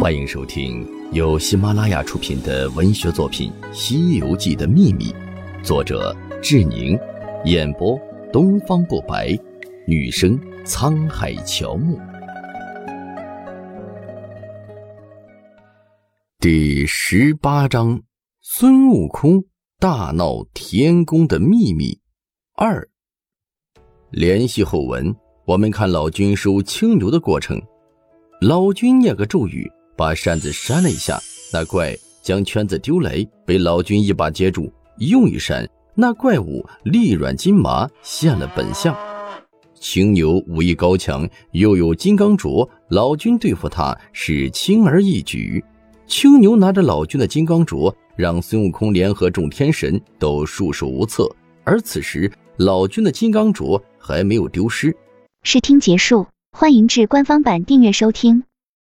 欢迎收听由喜马拉雅出品的文学作品《西游记的秘密》，作者志宁，演播东方不白，女生沧海乔木。第十八章：孙悟空大闹天宫的秘密二。联系后文，我们看老君收青牛的过程。老君念个咒语，把扇子扇了一下，那怪将圈子丢来，被老君一把接住，又一扇，那怪物力软筋麻，现了本相。青牛武艺高强，又有金刚镯，老君对付他是轻而易举。青牛拿着老君的金刚镯，让孙悟空联合众天神都束手无策。而此时，老君的金刚镯还没有丢失。试听结束，欢迎至官方版订阅收听。